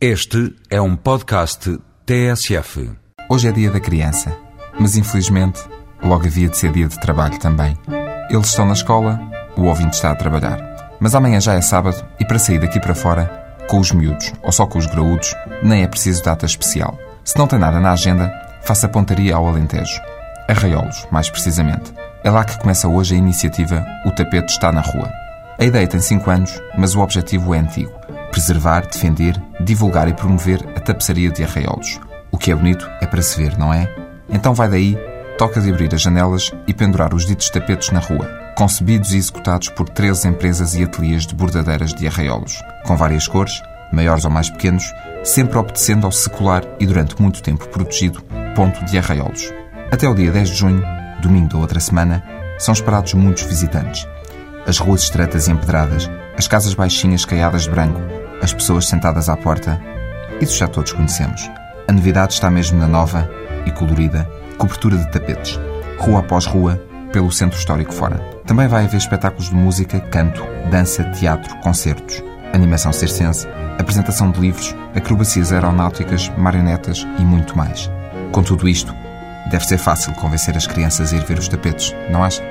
Este é um podcast TSF. Hoje é dia da criança, mas infelizmente logo havia de ser dia de trabalho também. Eles estão na escola, o ouvinte está a trabalhar. Mas amanhã já é sábado e para sair daqui para fora, com os miúdos ou só com os graúdos, nem é preciso data especial. Se não tem nada na agenda, faça pontaria ao Alentejo. Arraiolos, mais precisamente. É lá que começa hoje a iniciativa O Tapete Está na Rua. A ideia tem 5 anos, mas o objetivo é antigo. Preservar, defender, divulgar e promover a tapeçaria de arraiolos. O que é bonito é para se ver, não é? Então vai daí, toca de abrir as janelas e pendurar os ditos tapetes na rua, concebidos e executados por 13 empresas e ateliês de bordadeiras de arraiolos, com várias cores, maiores ou mais pequenos, sempre obedecendo ao secular e durante muito tempo protegido ponto de arraiolos. Até o dia 10 de junho, domingo da outra semana, são esperados muitos visitantes. As ruas estreitas e empedradas, as casas baixinhas caiadas de branco, as pessoas sentadas à porta, isso já todos conhecemos. A novidade está mesmo na nova e colorida cobertura de tapetes, rua após rua, pelo centro histórico fora. Também vai haver espetáculos de música, canto, dança, teatro, concertos, animação circense, apresentação de livros, acrobacias aeronáuticas, marionetas e muito mais. Com tudo isto, deve ser fácil convencer as crianças a ir ver os tapetes, não acha?